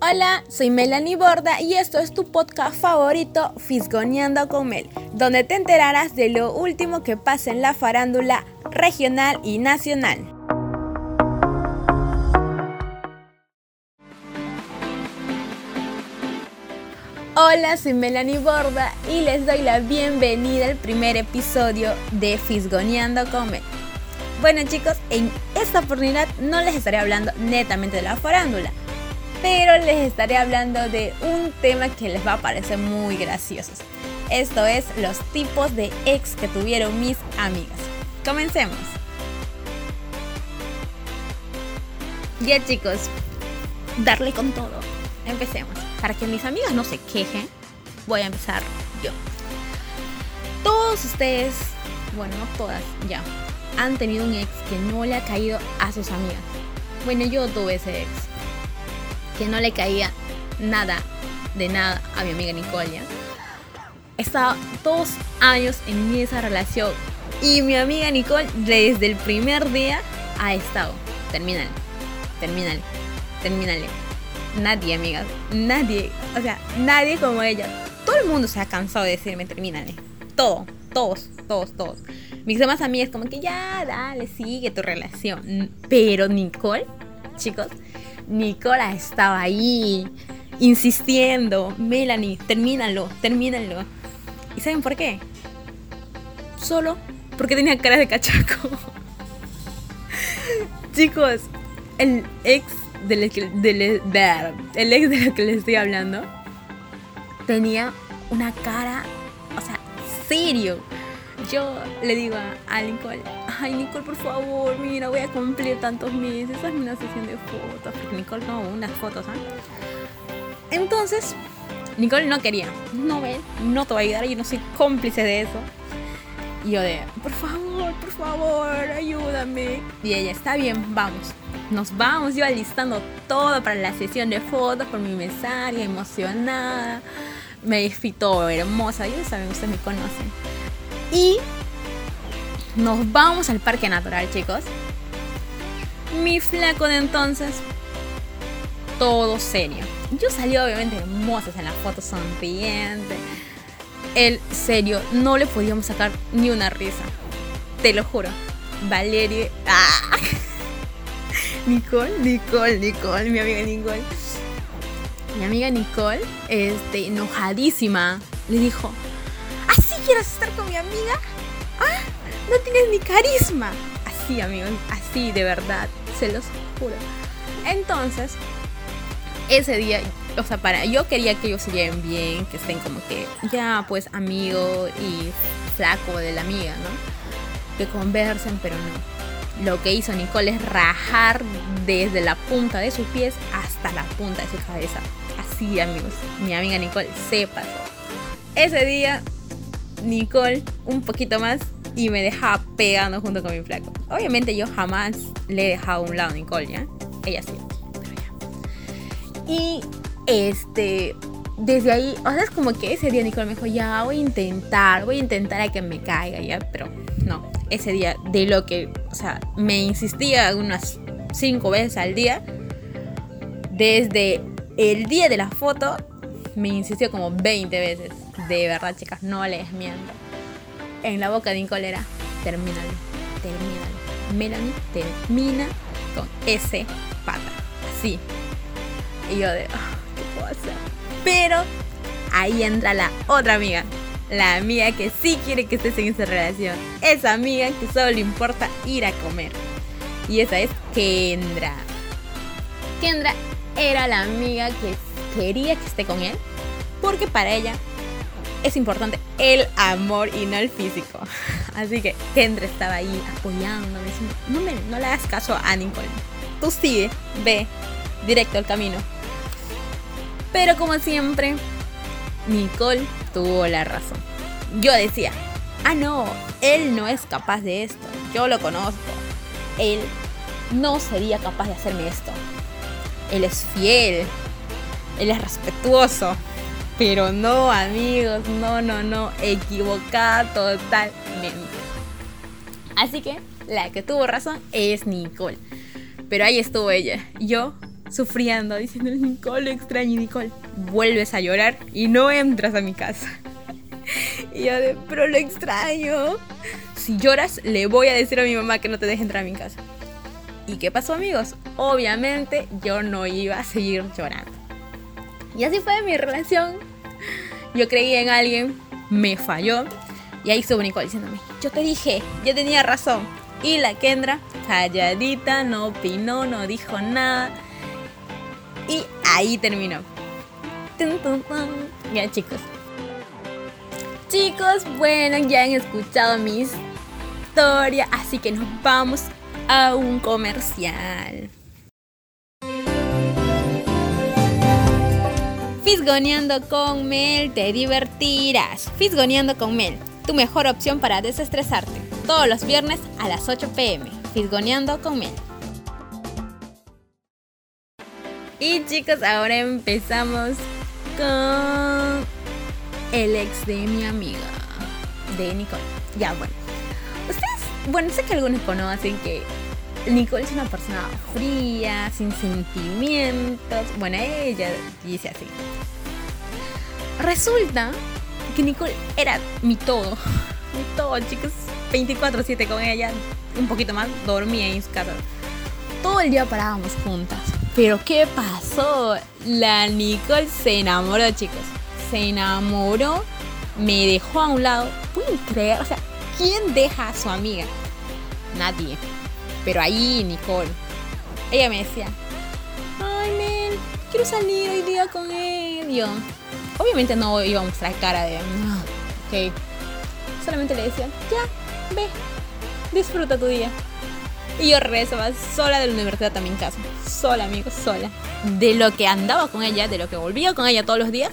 Hola, soy Melanie Borda y esto es tu podcast favorito, Fisgoneando con Mel, donde te enterarás de lo último que pasa en la farándula regional y nacional. Hola, soy Melanie Borda y les doy la bienvenida al primer episodio de Fisgoneando con Mel. Bueno chicos, en esta oportunidad no les estaré hablando netamente de la farándula, pero les estaré hablando de un tema que les va a parecer muy gracioso. Esto es los tipos de ex que tuvieron mis amigas. Comencemos. Ya chicos, darle con todo. Empecemos. Para que mis amigas no se quejen, voy a empezar yo. Todos ustedes, bueno, no todas, ya, han tenido un ex que no le ha caído a sus amigas. Bueno, yo tuve ese ex que no le caía nada de nada a mi amiga Nicole. Estaba dos años en esa relación y mi amiga Nicole desde el primer día ha estado. Termínale, termínale, termínale. Nadie, amigas, nadie, o sea, nadie como ella. Todo el mundo se ha cansado de decirme termínale. Todo, todos, todos, todos. Mis demás amigas como que ya, dale, sigue tu relación. Pero Nicole, chicos, Nicole estaba ahí insistiendo, Melanie, termínalo, termínalo. ¿Y saben por qué? Solo porque tenía cara de cachaco. chicos, el ex del, el ex de lo que les estoy hablando tenía una cara, o sea, serio yo le digo a, Nicole, ay Nicole, por favor, mira, voy a cumplir tantos meses, hazme una sesión de fotos, porque Nicole no, unas fotos, ¿ah? Entonces, Nicole no quería, no ve, no te voy a ayudar, yo no soy cómplice de eso. Y yo de, por favor, por favor, ayúdame. Y ella, está bien, vamos. Nos vamos, yo alistando todo para la sesión de fotos por mi mesaria, emocionada. Me todo hermosa, ya saben, ustedes me conocen. Y nos vamos al parque natural, chicos. Mi flaco de entonces, todo serio. Yo salí obviamente hermosa en la foto, sonriente. El serio, no le podíamos sacar ni una risa. Te lo juro. Valeria. ¡Ah! Nicole, Nicole, Nicole, mi amiga Nicole. Mi amiga Nicole, este, enojadísima, le dijo, quieres estar con mi amiga? ¡Ah! No tienes ni carisma. Así, amigos, así de verdad, se los juro. Entonces, ese día, o sea, para, yo quería que ellos se lleven bien, que estén como que ya, pues, amigo y flaco de la amiga, ¿no? Que conversen, pero no. Lo que hizo Nicole es rajar desde la punta de sus pies hasta la punta de su cabeza. Así, amigos, mi amiga Nicole se pasó. Ese día Nicole un poquito más y me dejaba pegando junto con mi flaco. Obviamente yo jamás le he dejado a un lado a Nicole, ¿ya? Ella sí, pero ya. Y este, desde ahí, o sea, es como que ese día Nicole me dijo, ya voy a intentar, voy a intentar a que me caiga, ¿ya? Pero no, ese día de lo que, o sea, me insistía unas cinco veces al día, desde el día de la foto, me insistió como 20 veces de verdad, chicas, no les miento. En la boca de Nicole era, termínalo, termínalo. Melanie termina con ese pata. Así. Y yo de, oh, ¿qué puedo hacer? Pero ahí entra la otra amiga. La amiga que sí quiere que estés en esa relación. Esa amiga que solo le importa ir a comer. Y esa es Kendra. Kendra era la amiga que quería que esté con él. Porque para ella es importante el amor y no el físico. Así que Kendra estaba ahí apoyándome, diciendo, no, me, no le hagas caso a Nicole. Tú sigue, ve, directo al camino. Pero como siempre, Nicole tuvo la razón. Yo decía, ah no, él no es capaz de esto. Yo lo conozco. Él no sería capaz de hacerme esto. Él es fiel. Él es respetuoso. Pero no, amigos, no, no, no, equivocada totalmente. Así que la que tuvo razón es Nicole. Pero ahí estuvo ella. Yo sufriendo, diciendo, Nicole, extraño. Nicole, vuelves a llorar y no entras a mi casa. Y yo de, pero lo extraño. Si lloras, le voy a decir a mi mamá que no te deje entrar a mi casa. ¿Y qué pasó, amigos? Obviamente yo no iba a seguir llorando. Y así fue mi relación. Yo creí en alguien, me falló. Y ahí estuvo Nicole diciéndome, yo te dije, yo tenía razón. Y la Kendra, calladita, no opinó, no dijo nada. Y ahí terminó. Ya chicos. Chicos, bueno, ya han escuchado mi historia, así que nos vamos a un comercial. Fisgoneando con Mel, te divertirás. Fisgoneando con Mel, tu mejor opción para desestresarte. Todos los viernes a las 8 pm. Fisgoneando con Mel. Y chicos, ahora empezamos con el ex de mi amiga, de Nicole. Ya, bueno. Ustedes, bueno, sé que algunos conocen que Nicole es una persona fría, sin sentimientos. Bueno, ella dice así. Resulta que Nicole era mi todo. Mi todo, chicos. 24-7 con ella. Un poquito más, dormía en su casa. Todo el día parábamos juntas. Pero ¿qué pasó? La Nicole se enamoró, chicos. Se enamoró. Me dejó a un lado. ¿Pueden creer? O sea, ¿quién deja a su amiga? Nadie. Pero ahí, Nicole. Ella me decía, ay, Mel, quiero salir hoy día con él. yo, obviamente no iba a mostrar cara de, ok. Solamente le decía, ya, ve, disfruta tu día. Y yo regresaba sola de la universidad también casa. Sola, amigos, sola. De lo que andaba con ella, de lo que volvía con ella todos los días.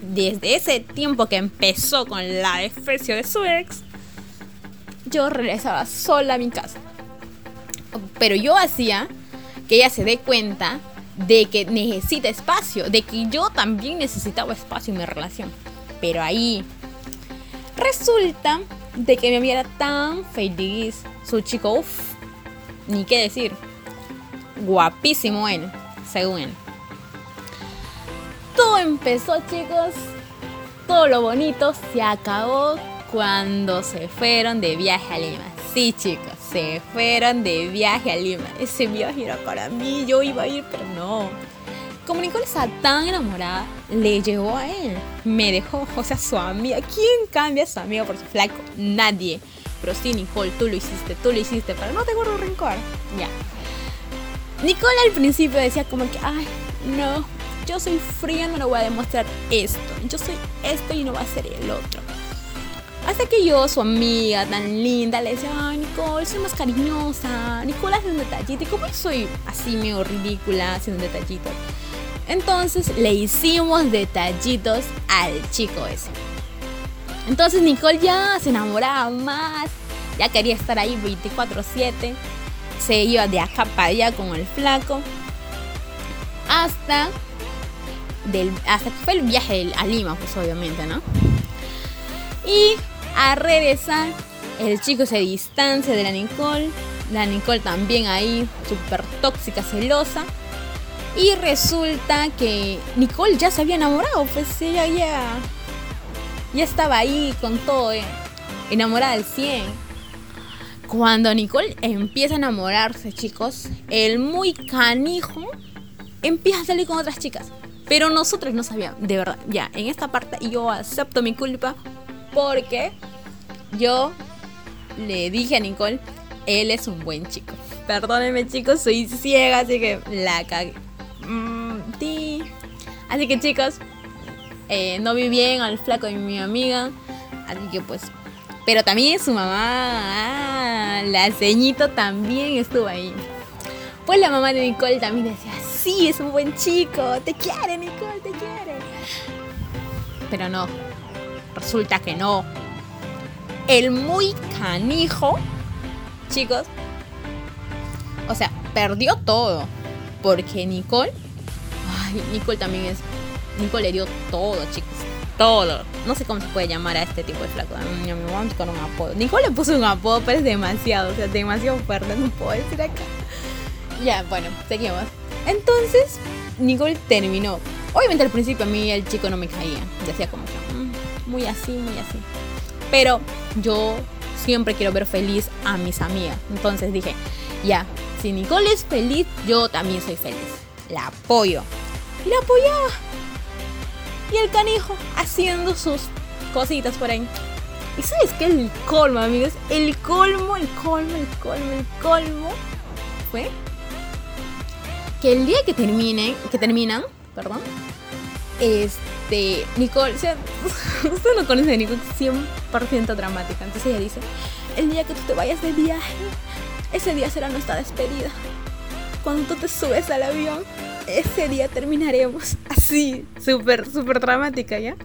Desde ese tiempo que empezó con la desprecio de su ex, yo regresaba sola a mi casa pero yo hacía que ella se dé cuenta de que necesita espacio, de que yo también necesitaba espacio en mi relación. Pero ahí resulta de que mi amiga era tan feliz, su chico, uff, ni qué decir, guapísimo él, según él. Todo empezó, chicos, todo lo bonito se acabó cuando se fueron de viaje a Lima. Sí, chicos, se fueron de viaje a Lima. Ese viaje era para mí, yo iba a ir, pero no. Como Nicole estaba tan enamorada, le llegó a él. Me dejó, o sea, su amiga. ¿Quién cambia a su amiga por su flaco? Nadie. Pero sí, Nicole, tú lo hiciste, tú lo hiciste, pero no te guardo rencor. Ya. Nicole al principio decía como que, ay, no, yo soy fría, no le voy a demostrar esto. Yo soy esto y no va a ser el otro. Hasta que yo, su amiga tan linda, le decía, ay Nicole, soy más cariñosa. Nicole hace un detallito. Y como yo soy así medio ridícula haciendo detallitos. Entonces le hicimos detallitos al chico ese. Entonces Nicole ya se enamoraba más. Ya quería estar ahí 24-7. Se iba de acá para allá con el flaco. Hasta, del, hasta que fue el viaje a Lima, pues obviamente, ¿no? Y a regresar. El chico se distancia de la Nicole. La Nicole también ahí, súper tóxica, celosa. Y resulta que Nicole ya se había enamorado, pues ella ya, ya estaba ahí con todo, eh, enamorada al 100. Cuando Nicole empieza a enamorarse, chicos, el muy canijo empieza a salir con otras chicas. Pero nosotros no sabíamos, de verdad, ya, en esta parte yo acepto mi culpa porque yo le dije a Nicole, él es un buen chico. Perdónenme chicos, soy ciega, así que la cagué. Mm, así que chicos, eh, no vi bien al flaco de mi amiga. Así que pues... Pero también su mamá, ah, la ceñito también estuvo ahí. Pues la mamá de Nicole también decía, sí, es un buen chico, te quiere Nicole, te quiere. Pero no, resulta que no el muy canijo, chicos, o sea, perdió todo. Porque Nicole, ay, Nicole también es, Nicole le dio todo, chicos, todo. No sé cómo se puede llamar a este tipo de flaco. Me voy a buscar un apodo. Nicole le puso un apodo, pero es demasiado, o sea, demasiado fuerte, no puedo decir acá. Ya, bueno, seguimos. Entonces, Nicole terminó. Obviamente al principio a mí el chico no me caía. Decía como que, mm, muy así, muy así. Pero yo siempre quiero ver feliz a mis amigas. Entonces dije, ya, si Nicole es feliz, yo también soy feliz. La apoyo. Y la apoyaba. Y el canijo haciendo sus cositas por ahí. ¿Y sabes qué? El colmo, amigos. El colmo, el colmo, el colmo, el colmo. Fue que el día que terminen, que terminan, perdón, este, Nicole, o sea, usted no conoce a Nicole, 100% dramática. Entonces ella dice, el día que tú te vayas de viaje, ese día será nuestra despedida. Cuando tú te subes al avión, ese día terminaremos. Así, súper, súper dramática, ¿ya?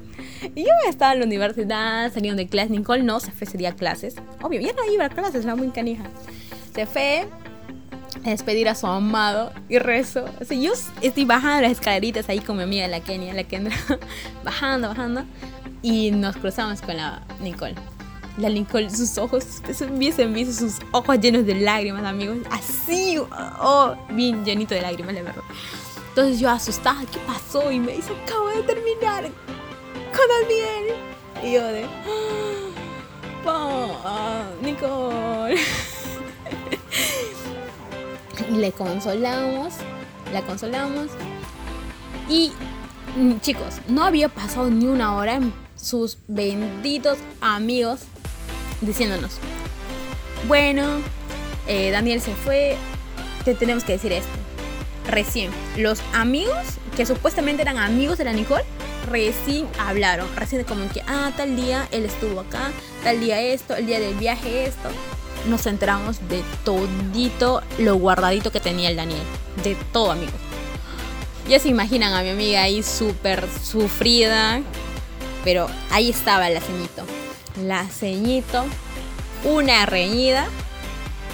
Y yo estaba en la universidad, salieron de clase. Nicole no se fue ese día a clases. Obvio, ya no iba a clases, la muy canija. Se fue, despedir a su amado y rezo. O yo estoy bajando las escaleritas ahí con mi amiga la Kenia, la Kendra, bajando, bajando, y nos cruzamos con la Nicole. La Nicole, sus ojos, sus ojos llenos de lágrimas, amigos. Así, oh, bien llenito de lágrimas, la verdad. Entonces yo asustada, ¿qué pasó? Y me dice, acabo de terminar con Daniel. Y yo de, oh, Nicole. le consolamos, la consolamos. Y mm, chicos, no había pasado ni una hora en sus benditos amigos diciéndonos, bueno, eh, Daniel se fue, te tenemos que decir esto. Recién, los amigos que supuestamente eran amigos de la Nicole, recién hablaron, recién como que, ah, tal día él estuvo acá, tal día esto, el día del viaje esto nos enteramos de todito lo guardadito que tenía el Daniel. De todo, amigos. Ya se imaginan a mi amiga ahí súper sufrida. Pero ahí estaba la ceñito. La ceñito. Una reñida.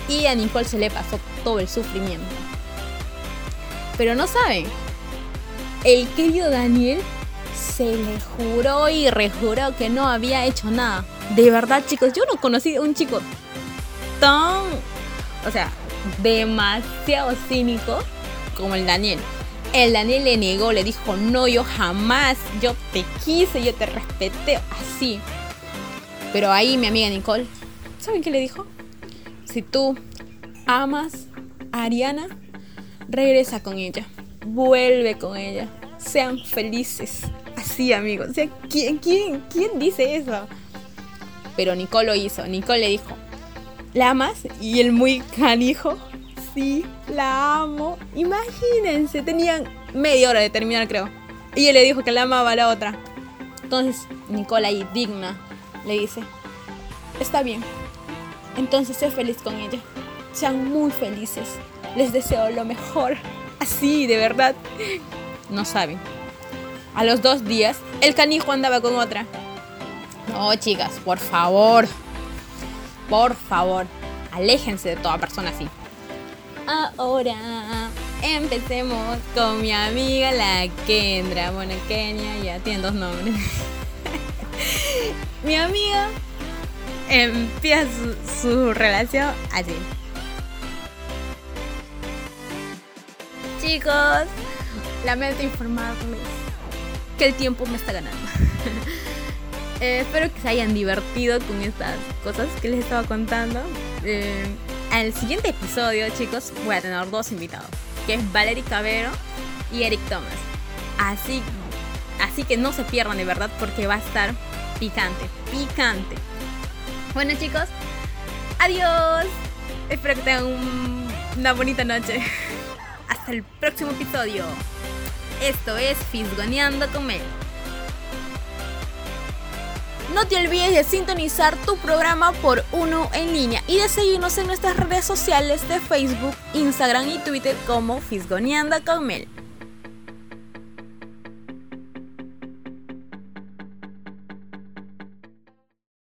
Y a Nicole se le pasó todo el sufrimiento. Pero no saben. El querido Daniel se le juró y rejuró que no había hecho nada. De verdad, chicos, yo no conocí a un chico tan, o sea, demasiado cínico como el Daniel. El Daniel le negó, le dijo, no, yo jamás, yo te quise, yo te respeté, así. Pero ahí mi amiga Nicole, ¿saben qué le dijo? Si tú amas a Ariana, regresa con ella, vuelve con ella, sean felices. Así, amigos. O sea, ¿quién, quién, quién dice eso? Pero Nicole lo hizo. Nicole le dijo, ¿La amas? Y el muy canijo, sí, la amo. Imagínense, tenían media hora de terminar, creo. Y él le dijo que la amaba a la otra. Entonces, Nicola ahí, digna, le dice, está bien. Entonces, sé feliz con ella. Sean muy felices. Les deseo lo mejor. Así, de verdad. No saben. A los dos días, el canijo andaba con otra. No, chicas, por favor. Por favor, aléjense de toda persona así. Ahora empecemos con mi amiga la Kendra. Bueno, Kenia ya tiene dos nombres. mi amiga empieza su, relación así. Chicos, lamento informarles que el tiempo me está ganando. Eh, espero que se hayan divertido con estas cosas que les estaba contando. Eh, al siguiente episodio, chicos, voy a tener dos invitados, que es Valerie Cabero y Eric Thomas. Así, así que no se pierdan de verdad porque va a estar picante, picante. Bueno chicos, adiós. Espero que tengan una bonita noche. Hasta el próximo episodio. Esto es Fisgoneando con Mel. No te olvides de sintonizar tu programa por uno en línea y de seguirnos en nuestras redes sociales de Facebook, Instagram y Twitter como Fisgoneando con.